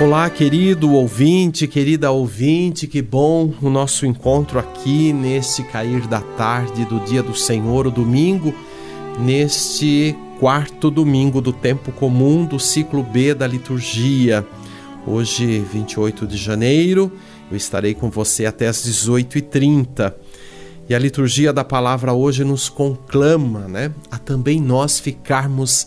Olá, querido ouvinte, querida ouvinte, que bom o nosso encontro aqui nesse cair da tarde do dia do Senhor, o domingo, neste quarto domingo do tempo comum do ciclo B da liturgia. Hoje, 28 de janeiro, eu estarei com você até às 18h30. E a liturgia da palavra hoje nos conclama, né, a também nós ficarmos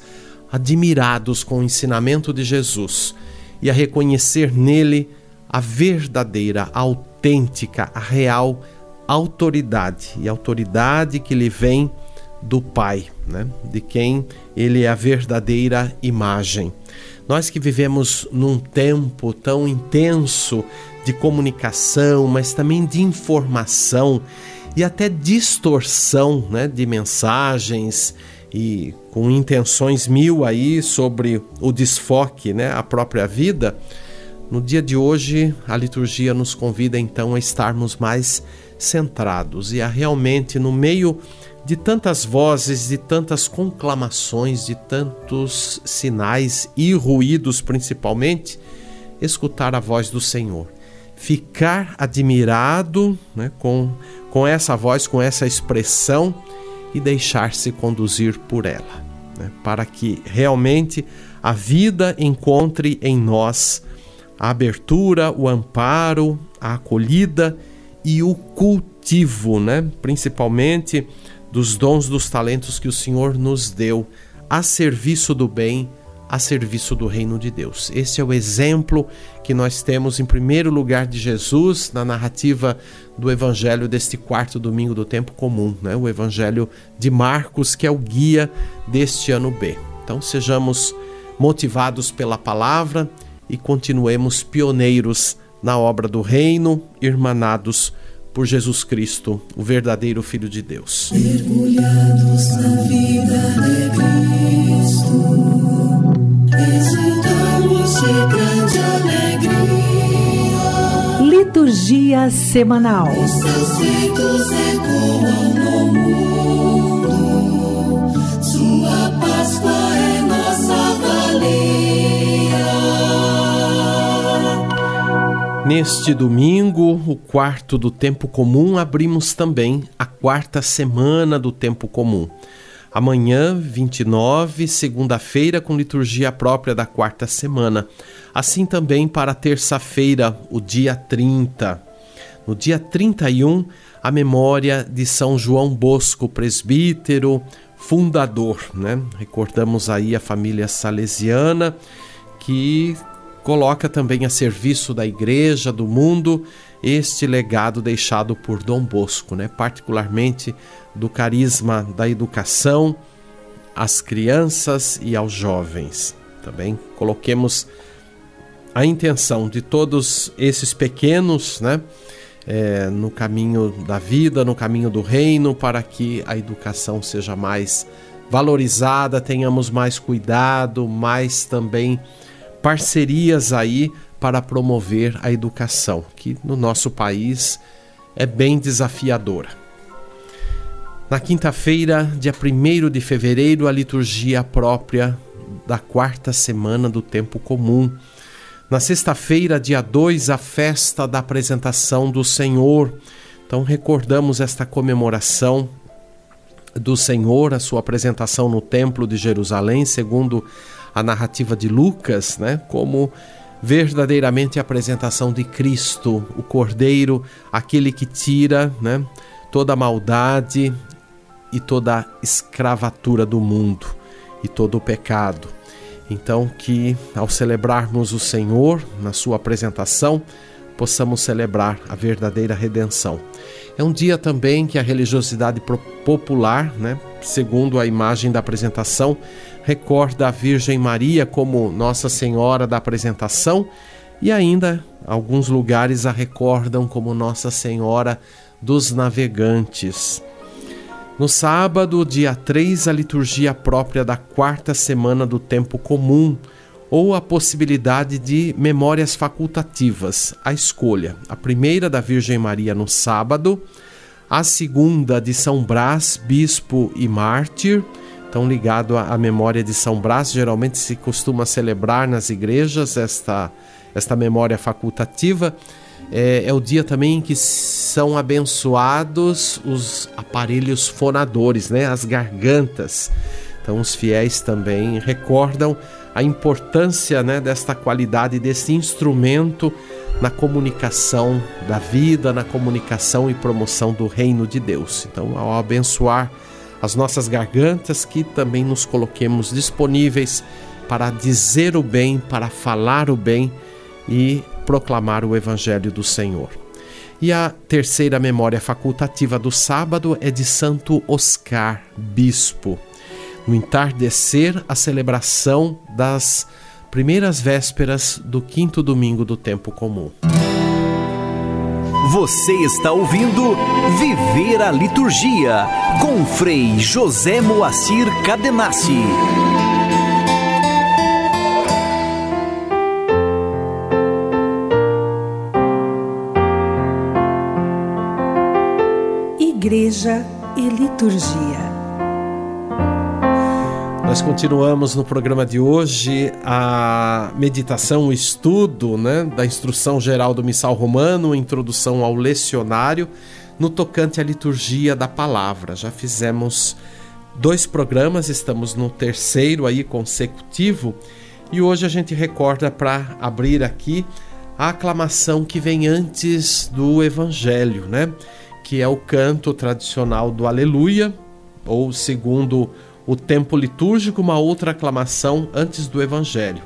admirados com o ensinamento de Jesus e a reconhecer nele a verdadeira, a autêntica, a real autoridade e autoridade que lhe vem do Pai, né? de quem ele é a verdadeira imagem. Nós que vivemos num tempo tão intenso de comunicação, mas também de informação e até distorção né, de mensagens e com intenções mil aí sobre o desfoque, né, a própria vida, no dia de hoje a liturgia nos convida então a estarmos mais centrados e a realmente no meio de tantas vozes, de tantas conclamações, de tantos sinais e ruídos principalmente, escutar a voz do Senhor. Ficar admirado né, com, com essa voz, com essa expressão e deixar-se conduzir por ela, né? para que realmente a vida encontre em nós a abertura, o amparo, a acolhida e o cultivo, né? principalmente dos dons, dos talentos que o Senhor nos deu a serviço do bem a serviço do reino de Deus. Esse é o exemplo que nós temos em primeiro lugar de Jesus na narrativa do evangelho deste quarto domingo do tempo comum, né? O evangelho de Marcos, que é o guia deste ano B. Então sejamos motivados pela palavra e continuemos pioneiros na obra do reino, irmanados por Jesus Cristo, o verdadeiro Filho de Deus. Mergulhados na vida de Liturgia semanal. Os seus ecoam no mundo. Sua Páscoa é nossa valia. Neste domingo, o quarto do tempo comum, abrimos também a quarta semana do tempo comum. Amanhã, 29, segunda-feira, com liturgia própria da quarta semana. Assim também para terça-feira, o dia 30. No dia 31, a memória de São João Bosco, presbítero, fundador, né? Recordamos aí a família salesiana que coloca também a serviço da igreja, do mundo, este legado deixado por Dom Bosco, né? particularmente do carisma da educação às crianças e aos jovens. Também coloquemos a intenção de todos esses pequenos, né? É, no caminho da vida, no caminho do reino, para que a educação seja mais valorizada, tenhamos mais cuidado, mais também parcerias aí para promover a educação, que no nosso país é bem desafiadora. Na quinta-feira, dia 1 de fevereiro, a liturgia própria da quarta semana do tempo comum. Na sexta-feira, dia 2, a festa da apresentação do Senhor. Então, recordamos esta comemoração do Senhor, a sua apresentação no Templo de Jerusalém, segundo a narrativa de Lucas, né? Como verdadeiramente a apresentação de Cristo, o Cordeiro, aquele que tira, né? Toda a maldade e toda a escravatura do mundo e todo o pecado. Então, que ao celebrarmos o Senhor na sua apresentação, possamos celebrar a verdadeira redenção. É um dia também que a religiosidade popular né, segundo a imagem da apresentação, recorda a Virgem Maria como Nossa Senhora da apresentação e ainda alguns lugares a recordam como Nossa Senhora dos Navegantes. No sábado, dia 3, a liturgia própria da quarta semana do tempo comum, ou a possibilidade de memórias facultativas, a escolha. A primeira da Virgem Maria no sábado, a segunda de São Brás, bispo e mártir, então ligado à memória de São Brás, geralmente se costuma celebrar nas igrejas esta, esta memória facultativa. É, é, o dia também em que são abençoados os aparelhos fonadores, né? as gargantas. Então os fiéis também recordam a importância né, desta qualidade, desse instrumento na comunicação da vida, na comunicação e promoção do reino de Deus. Então, ao abençoar as nossas gargantas, que também nos coloquemos disponíveis para dizer o bem, para falar o bem e proclamar o Evangelho do Senhor. E a terceira memória facultativa do sábado é de Santo Oscar, bispo. No entardecer, a celebração das primeiras vésperas do quinto domingo do tempo comum. Você está ouvindo Viver a Liturgia com Frei José Moacir Cadenassi. Igreja e Liturgia. Nós continuamos no programa de hoje a meditação, o estudo né, da instrução geral do Missal Romano, introdução ao lecionário, no tocante à liturgia da palavra. Já fizemos dois programas, estamos no terceiro aí consecutivo, e hoje a gente recorda para abrir aqui a aclamação que vem antes do Evangelho, né? Que é o canto tradicional do Aleluia, ou segundo o tempo litúrgico, uma outra aclamação antes do Evangelho.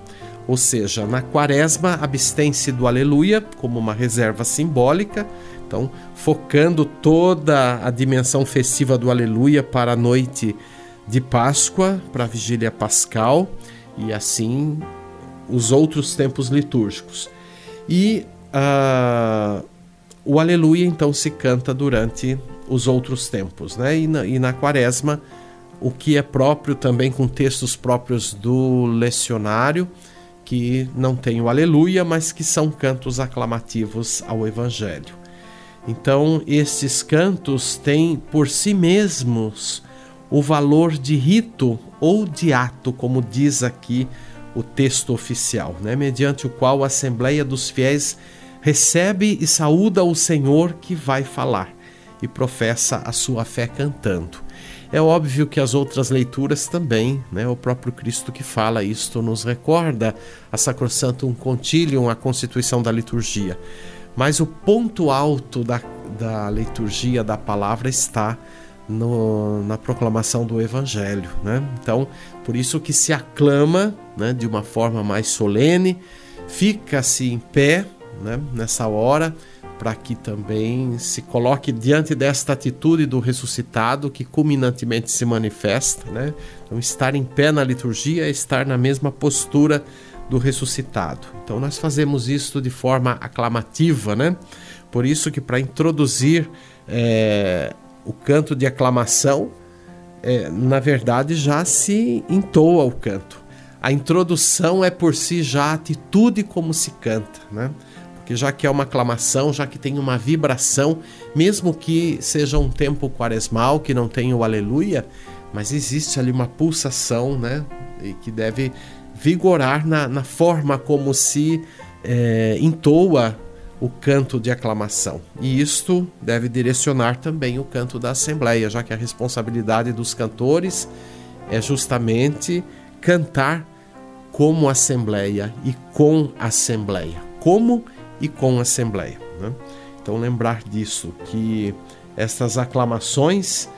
Ou seja, na quaresma, abstém-se do Aleluia como uma reserva simbólica, então focando toda a dimensão festiva do Aleluia para a noite de Páscoa, para a vigília pascal e assim os outros tempos litúrgicos. E uh, o Aleluia então se canta durante os outros tempos, né? E na, e na quaresma o que é próprio também com textos próprios do lecionário, que não tem o aleluia, mas que são cantos aclamativos ao evangelho. Então, estes cantos têm por si mesmos o valor de rito ou de ato, como diz aqui o texto oficial, né? mediante o qual a Assembleia dos Fiéis recebe e saúda o Senhor que vai falar e professa a sua fé cantando. É óbvio que as outras leituras também, né? o próprio Cristo que fala isto nos recorda a Sacrosantum Concilium, a constituição da liturgia. Mas o ponto alto da, da liturgia da palavra está no, na proclamação do Evangelho. Né? Então, por isso que se aclama né, de uma forma mais solene, fica-se em pé né, nessa hora para que também se coloque diante desta atitude do ressuscitado que culminantemente se manifesta, né? Então, estar em pé na liturgia é estar na mesma postura do ressuscitado. Então, nós fazemos isso de forma aclamativa, né? Por isso que para introduzir é, o canto de aclamação, é, na verdade já se entoa o canto. A introdução é por si já a atitude como se canta, né? Que já que é uma aclamação, já que tem uma vibração, mesmo que seja um tempo quaresmal, que não tenha o aleluia, mas existe ali uma pulsação, né? E que deve vigorar na, na forma como se é, entoa o canto de aclamação. E isto deve direcionar também o canto da Assembleia, já que a responsabilidade dos cantores é justamente cantar como Assembleia e com Assembleia. Como e com a Assembleia. Né? Então, lembrar disso, que estas aclamações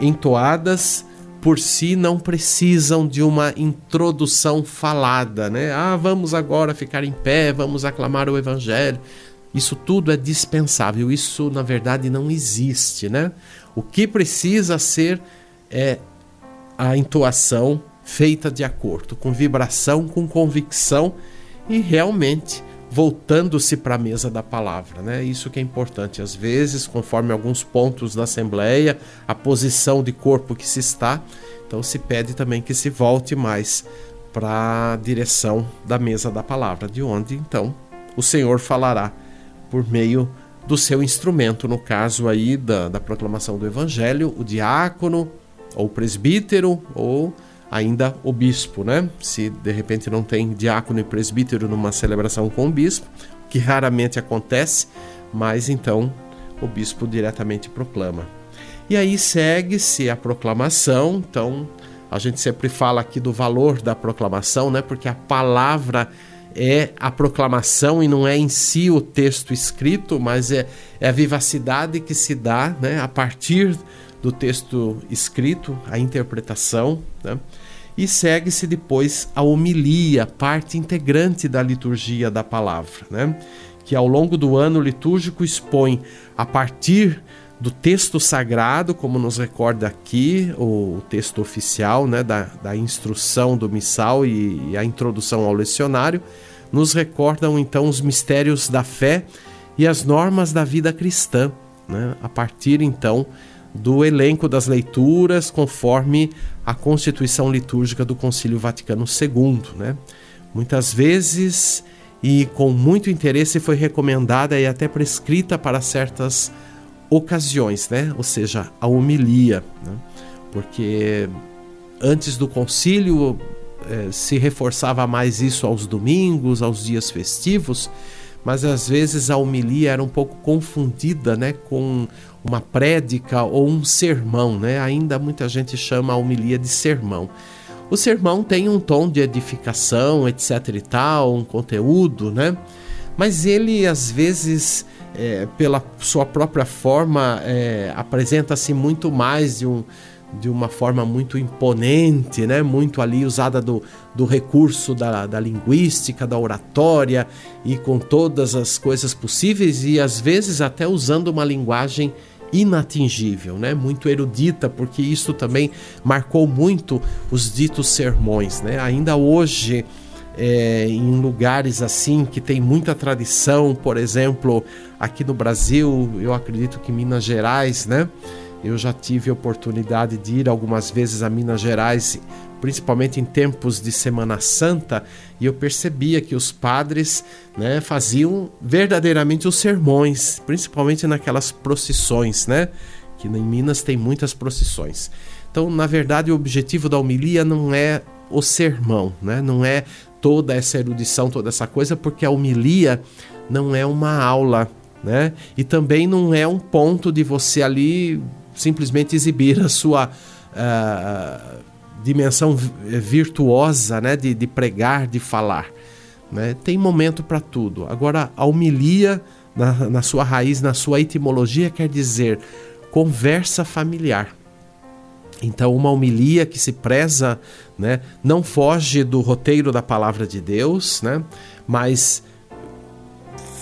entoadas por si não precisam de uma introdução falada, né? Ah, vamos agora ficar em pé, vamos aclamar o Evangelho. Isso tudo é dispensável, isso na verdade não existe, né? O que precisa ser é a entoação feita de acordo com vibração, com convicção e realmente voltando-se para a mesa da palavra, né? Isso que é importante. Às vezes, conforme alguns pontos da assembleia, a posição de corpo que se está, então se pede também que se volte mais para a direção da mesa da palavra, de onde então o Senhor falará por meio do seu instrumento, no caso aí da, da proclamação do Evangelho, o diácono, ou presbítero, ou ainda o bispo, né? Se de repente não tem diácono e presbítero numa celebração com o bispo, que raramente acontece, mas então o bispo diretamente proclama. E aí segue-se a proclamação, então a gente sempre fala aqui do valor da proclamação, né? Porque a palavra é a proclamação e não é em si o texto escrito, mas é, é a vivacidade que se dá né? a partir do texto escrito, a interpretação, né? e segue-se depois a homilia, parte integrante da liturgia da palavra, né? que ao longo do ano litúrgico expõe a partir do texto sagrado, como nos recorda aqui o texto oficial né, da, da instrução do missal e, e a introdução ao lecionário, nos recordam então os mistérios da fé e as normas da vida cristã, né, a partir então do elenco das leituras conforme a constituição litúrgica do Concílio Vaticano II. Né? Muitas vezes e com muito interesse foi recomendada e até prescrita para certas ocasiões, né? ou seja, a homilia, né? porque antes do concílio eh, se reforçava mais isso aos domingos, aos dias festivos, mas às vezes a homilia era um pouco confundida né, com uma prédica ou um sermão, né? Ainda muita gente chama a homilia de sermão. O sermão tem um tom de edificação, etc e tal, um conteúdo, né? Mas ele às vezes, é, pela sua própria forma, é, apresenta-se muito mais de um de uma forma muito imponente, né? muito ali usada do, do recurso da, da linguística, da oratória e com todas as coisas possíveis e às vezes até usando uma linguagem inatingível, né? muito erudita, porque isso também marcou muito os ditos sermões. Né? Ainda hoje, é, em lugares assim que tem muita tradição, por exemplo, aqui no Brasil, eu acredito que Minas Gerais, né? Eu já tive a oportunidade de ir algumas vezes a Minas Gerais, principalmente em tempos de Semana Santa, e eu percebia que os padres né, faziam verdadeiramente os sermões, principalmente naquelas procissões, né? Que em Minas tem muitas procissões. Então, na verdade, o objetivo da homilia não é o sermão, né? Não é toda essa erudição, toda essa coisa, porque a homilia não é uma aula, né? E também não é um ponto de você ali simplesmente exibir a sua uh, dimensão virtuosa né, de, de, pregar, de falar. Né? Tem momento para tudo. Agora, a homilia, na, na sua raiz, na sua etimologia, quer dizer conversa familiar. Então, uma homilia que se preza, né, não foge do roteiro da palavra de Deus, né, mas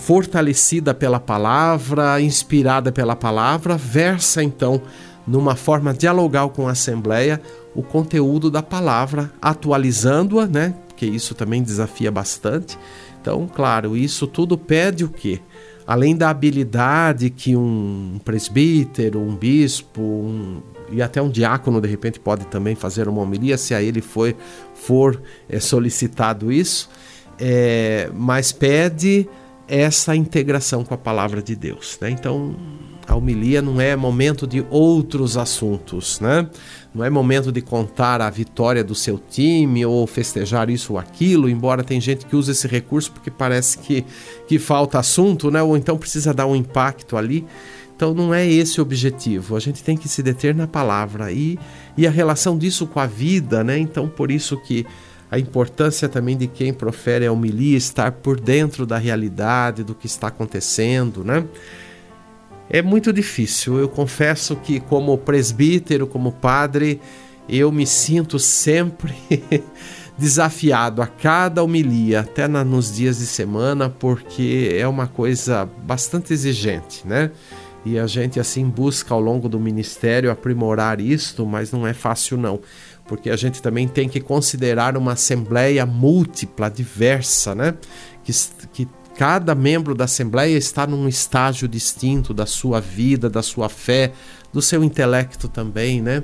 fortalecida pela palavra, inspirada pela palavra, versa então numa forma dialogal com a Assembleia o conteúdo da palavra, atualizando-a, né? Porque isso também desafia bastante. Então, claro, isso tudo pede o quê? Além da habilidade que um presbítero, um bispo, um, e até um diácono de repente pode também fazer uma homilia, se a ele for, for é, solicitado isso, é, mas pede essa integração com a palavra de Deus. Né? Então, a homilia não é momento de outros assuntos, né? Não é momento de contar a vitória do seu time ou festejar isso ou aquilo, embora tem gente que usa esse recurso porque parece que, que falta assunto, né? Ou então precisa dar um impacto ali. Então não é esse o objetivo. A gente tem que se deter na palavra e, e a relação disso com a vida, né? Então por isso que a importância também de quem profere a homilia estar por dentro da realidade, do que está acontecendo, né? É muito difícil. Eu confesso que, como presbítero, como padre, eu me sinto sempre desafiado a cada homilia, até na, nos dias de semana, porque é uma coisa bastante exigente, né? e a gente assim busca ao longo do ministério aprimorar isto, mas não é fácil não, porque a gente também tem que considerar uma assembleia múltipla, diversa, né? Que, que cada membro da assembleia está num estágio distinto da sua vida, da sua fé, do seu intelecto também, né?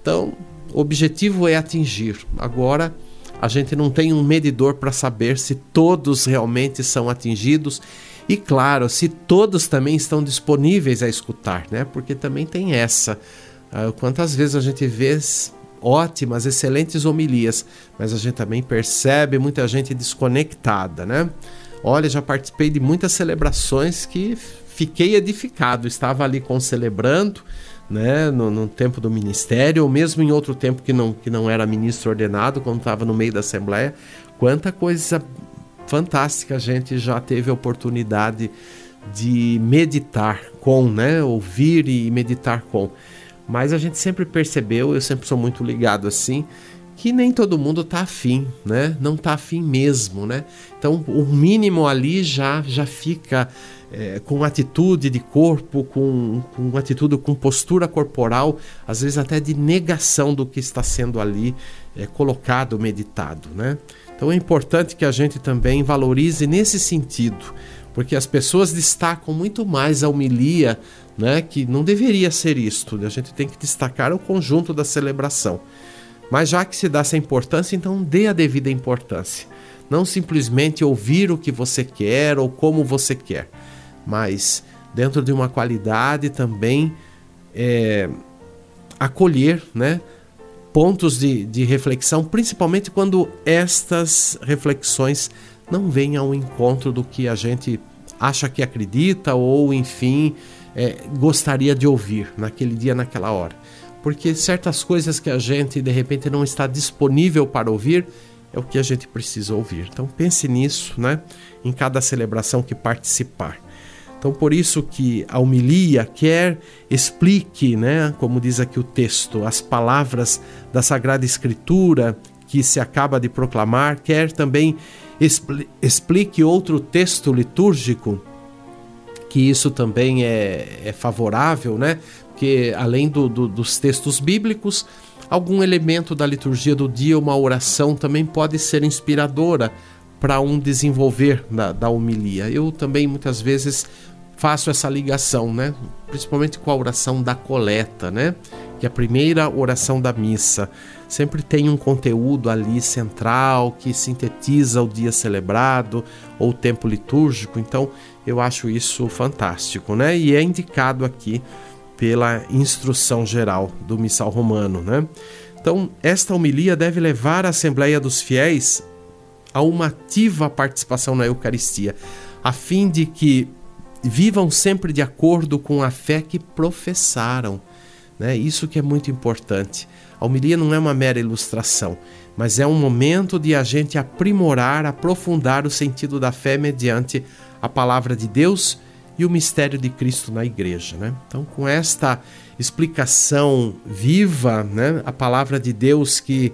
Então, o objetivo é atingir. Agora, a gente não tem um medidor para saber se todos realmente são atingidos e claro, se todos também estão disponíveis a escutar, né? Porque também tem essa. Uh, quantas vezes a gente vê ótimas, excelentes homilias, mas a gente também percebe muita gente desconectada, né? Olha, já participei de muitas celebrações que fiquei edificado, estava ali concelebrando, né, no, no, tempo do ministério, ou mesmo em outro tempo que não, que não era ministro ordenado, quando estava no meio da Assembleia. Quanta coisa fantástica a gente já teve a oportunidade de meditar com, né? Ouvir e meditar com. Mas a gente sempre percebeu, eu sempre sou muito ligado assim, que nem todo mundo está afim, né? Não está afim mesmo, né? Então o mínimo ali já já fica é, com atitude de corpo, com, com atitude, com postura corporal, às vezes até de negação do que está sendo ali é, colocado, meditado, né? Então é importante que a gente também valorize nesse sentido, porque as pessoas destacam muito mais a homilia, né, que não deveria ser isto. A gente tem que destacar o conjunto da celebração. Mas já que se dá essa importância, então dê a devida importância. Não simplesmente ouvir o que você quer ou como você quer, mas dentro de uma qualidade também é, acolher, né? pontos de, de reflexão, principalmente quando estas reflexões não vêm ao encontro do que a gente acha que acredita ou, enfim, é, gostaria de ouvir naquele dia, naquela hora. Porque certas coisas que a gente de repente não está disponível para ouvir é o que a gente precisa ouvir. Então pense nisso, né? Em cada celebração que participar. Então, por isso que a homilia quer explique, né, como diz aqui o texto, as palavras da Sagrada Escritura que se acaba de proclamar, quer também explique outro texto litúrgico, que isso também é, é favorável, né? Porque além do, do, dos textos bíblicos, algum elemento da liturgia do dia, uma oração também pode ser inspiradora para um desenvolver da, da homilia. Eu também muitas vezes faço essa ligação, né? Principalmente com a oração da coleta, né? É a primeira oração da missa. Sempre tem um conteúdo ali central que sintetiza o dia celebrado ou o tempo litúrgico. Então, eu acho isso fantástico, né? E é indicado aqui pela instrução geral do missal romano, né? Então, esta homilia deve levar a Assembleia dos Fiéis a uma ativa participação na Eucaristia, a fim de que vivam sempre de acordo com a fé que professaram. Né? Isso que é muito importante. A homilia não é uma mera ilustração, mas é um momento de a gente aprimorar, aprofundar o sentido da fé mediante a palavra de Deus e o mistério de Cristo na igreja. Né? Então, com esta explicação viva, né, a palavra de Deus que,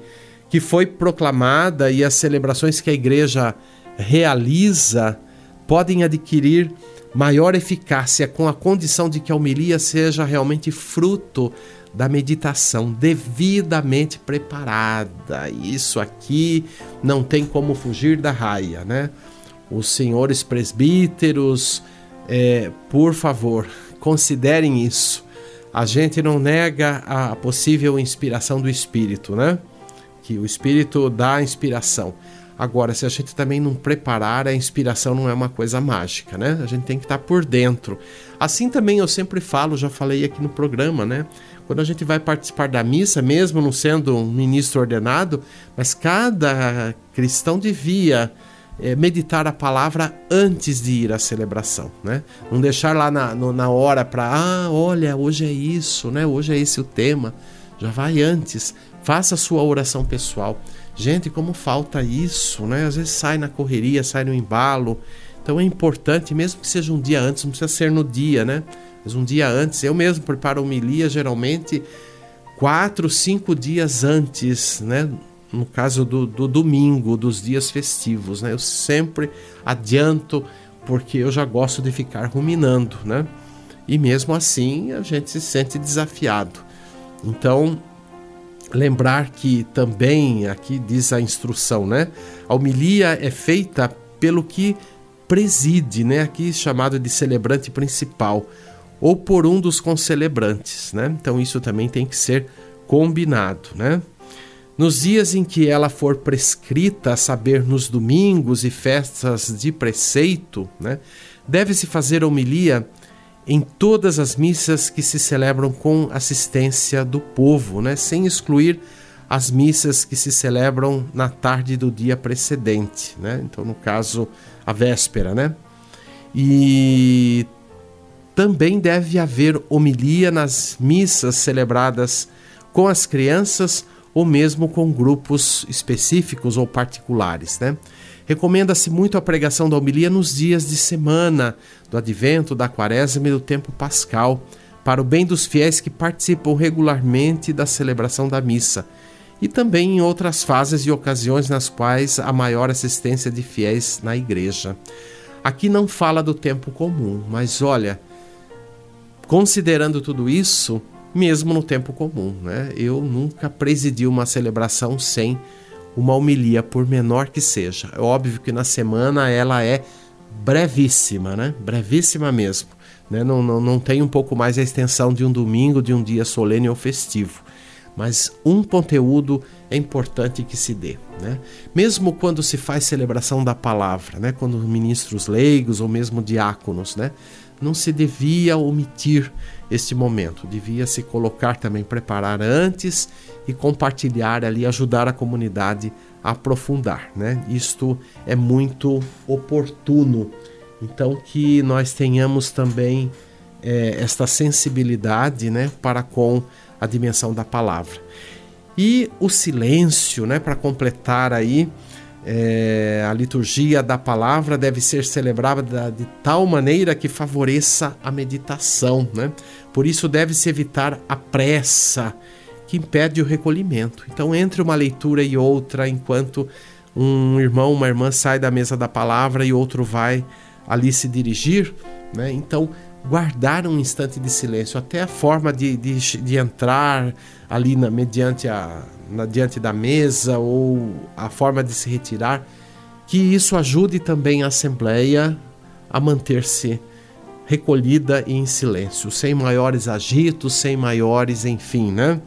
que foi proclamada e as celebrações que a igreja realiza podem adquirir maior eficácia com a condição de que a homilia seja realmente fruto da meditação devidamente preparada. Isso aqui não tem como fugir da raia, né? Os senhores presbíteros, é, por favor, considerem isso. A gente não nega a possível inspiração do Espírito, né? Que o Espírito dá inspiração. Agora, se a gente também não preparar, a inspiração não é uma coisa mágica, né? A gente tem que estar por dentro. Assim também eu sempre falo, já falei aqui no programa, né? Quando a gente vai participar da missa, mesmo não sendo um ministro ordenado, mas cada cristão devia é, meditar a palavra antes de ir à celebração, né? Não deixar lá na, no, na hora para, ah, olha, hoje é isso, né? Hoje é esse o tema. Já vai antes, faça a sua oração pessoal. Gente, como falta isso, né? Às vezes sai na correria, sai no embalo. Então é importante, mesmo que seja um dia antes, não precisa ser no dia, né? Mas um dia antes. Eu mesmo preparo homilia geralmente quatro, cinco dias antes, né? No caso do, do domingo, dos dias festivos, né? Eu sempre adianto porque eu já gosto de ficar ruminando, né? e mesmo assim a gente se sente desafiado. Então, lembrar que também aqui diz a instrução, né? A homilia é feita pelo que preside, né? Aqui chamado de celebrante principal ou por um dos concelebrantes, né? Então isso também tem que ser combinado, né? Nos dias em que ela for prescrita, a saber, nos domingos e festas de preceito, né, deve-se fazer homilia em todas as missas que se celebram com assistência do povo, né, sem excluir as missas que se celebram na tarde do dia precedente, né? Então, no caso, a véspera, né? E também deve haver homilia nas missas celebradas com as crianças ou mesmo com grupos específicos ou particulares, né? Recomenda-se muito a pregação da homilia nos dias de semana, do advento, da quaresma e do tempo pascal, para o bem dos fiéis que participam regularmente da celebração da missa, e também em outras fases e ocasiões nas quais há maior assistência de fiéis na igreja. Aqui não fala do tempo comum, mas olha, considerando tudo isso, mesmo no tempo comum. Né? Eu nunca presidi uma celebração sem uma homilia, por menor que seja. É óbvio que na semana ela é brevíssima, né? brevíssima mesmo. Né? Não, não, não tem um pouco mais a extensão de um domingo, de um dia solene ou festivo. Mas um conteúdo é importante que se dê. Né? Mesmo quando se faz celebração da palavra, né? quando ministros leigos ou mesmo diáconos, né? Não se devia omitir este momento, devia se colocar também, preparar antes e compartilhar ali, ajudar a comunidade a aprofundar, né? Isto é muito oportuno. Então que nós tenhamos também é, esta sensibilidade, né, para com a dimensão da palavra. E o silêncio, né, para completar aí é, a liturgia da palavra deve ser celebrada de tal maneira que favoreça a meditação, né? Por isso deve-se evitar a pressa que impede o recolhimento. Então, entre uma leitura e outra, enquanto um irmão, uma irmã sai da mesa da palavra e outro vai ali se dirigir, né? Então, guardar um instante de silêncio, até a forma de, de, de entrar ali na, mediante a, na, diante da mesa ou a forma de se retirar, que isso ajude também a Assembleia a manter-se recolhida e em silêncio, sem maiores agitos, sem maiores, enfim, né?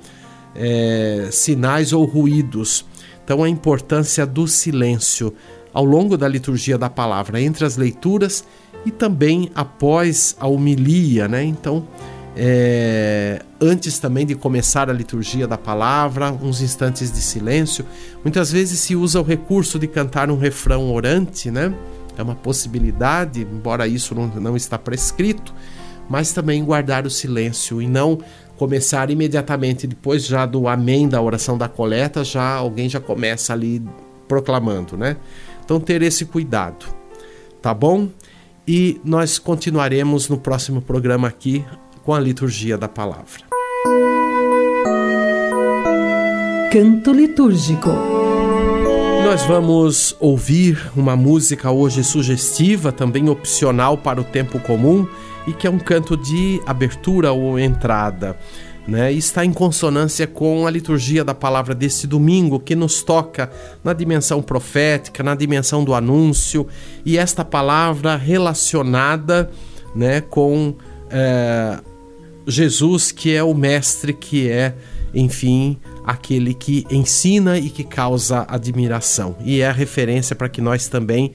É, sinais ou ruídos. Então, a importância do silêncio ao longo da liturgia da palavra, entre as leituras e também após a homilia, né? Então, é, antes também de começar a liturgia da palavra, uns instantes de silêncio. Muitas vezes se usa o recurso de cantar um refrão orante, né? É uma possibilidade, embora isso não, não está prescrito, mas também guardar o silêncio e não começar imediatamente depois já do amém da oração da coleta, já alguém já começa ali proclamando, né? Então ter esse cuidado, tá bom? E nós continuaremos no próximo programa aqui com a liturgia da palavra. Canto litúrgico. Nós vamos ouvir uma música hoje sugestiva, também opcional para o tempo comum, e que é um canto de abertura ou entrada. Né, está em consonância com a liturgia da palavra deste domingo, que nos toca na dimensão profética, na dimensão do anúncio, e esta palavra relacionada né, com é, Jesus, que é o mestre, que é, enfim, aquele que ensina e que causa admiração. E é a referência para que nós também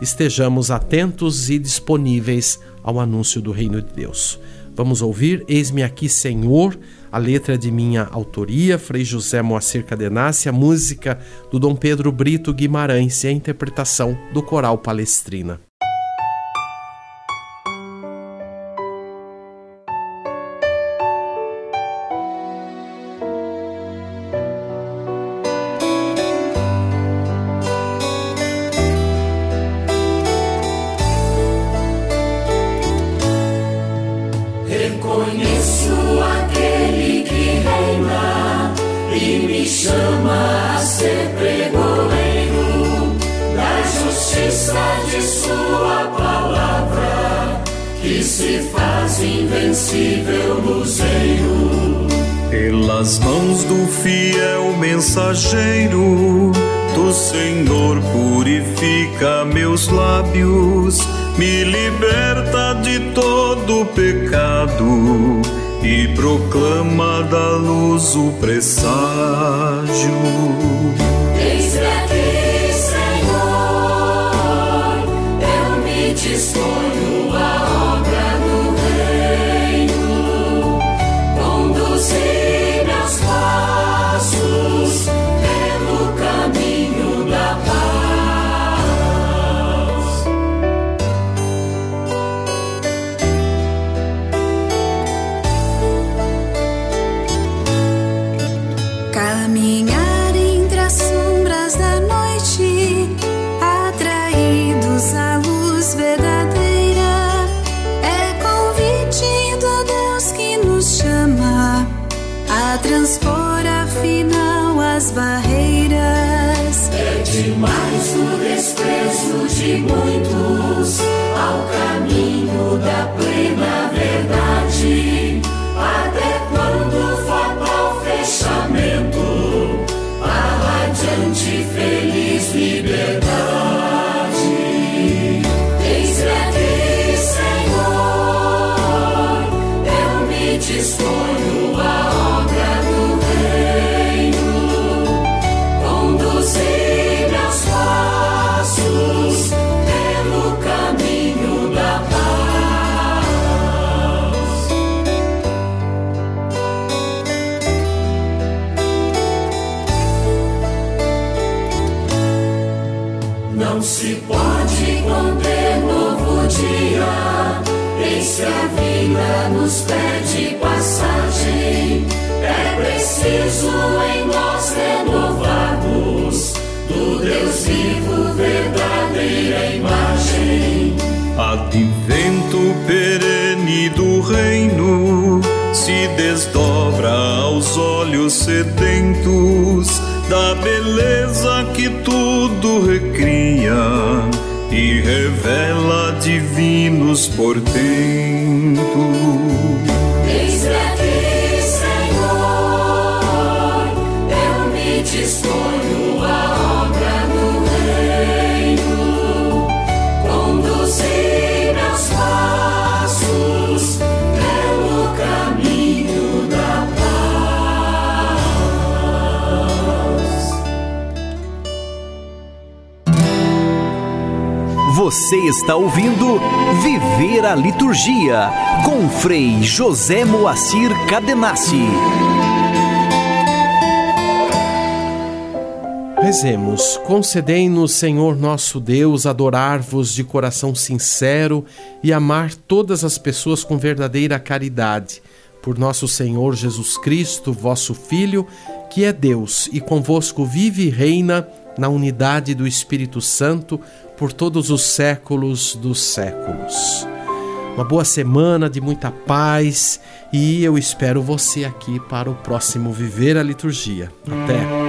estejamos atentos e disponíveis ao anúncio do reino de Deus. Vamos ouvir Eis-me aqui, Senhor, a letra de minha autoria, Frei José Moacir Cadenassi, a música do Dom Pedro Brito Guimarães e a interpretação do Coral Palestrina. Sua palavra, que se faz invencível luzeiro. Pelas mãos do fiel mensageiro do Senhor, purifica meus lábios, me liberta de todo pecado e proclama da luz o presságio. Reino se desdobra aos olhos sedentos da beleza que tudo recria e revela divinos portentos. Você está ouvindo Viver a Liturgia com Frei José Moacir Cadenassi. Rezemos, concedei-nos, Senhor nosso Deus, adorar-vos de coração sincero e amar todas as pessoas com verdadeira caridade. Por nosso Senhor Jesus Cristo, vosso Filho, que é Deus e convosco vive e reina na unidade do Espírito Santo por todos os séculos dos séculos. Uma boa semana de muita paz e eu espero você aqui para o próximo Viver a Liturgia. Até!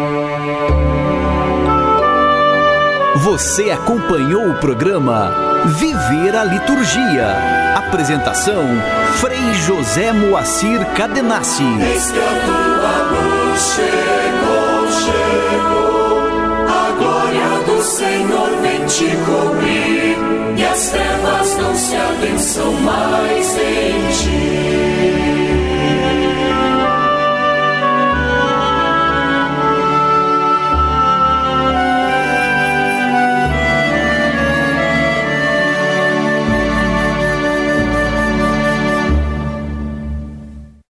Você acompanhou o programa Viver a Liturgia. Apresentação Frei José Moacir Cadenassi. Eis que a tua luz chegou, chegou. A glória do Senhor te cobrir e as trevas não se abençam mais em ti.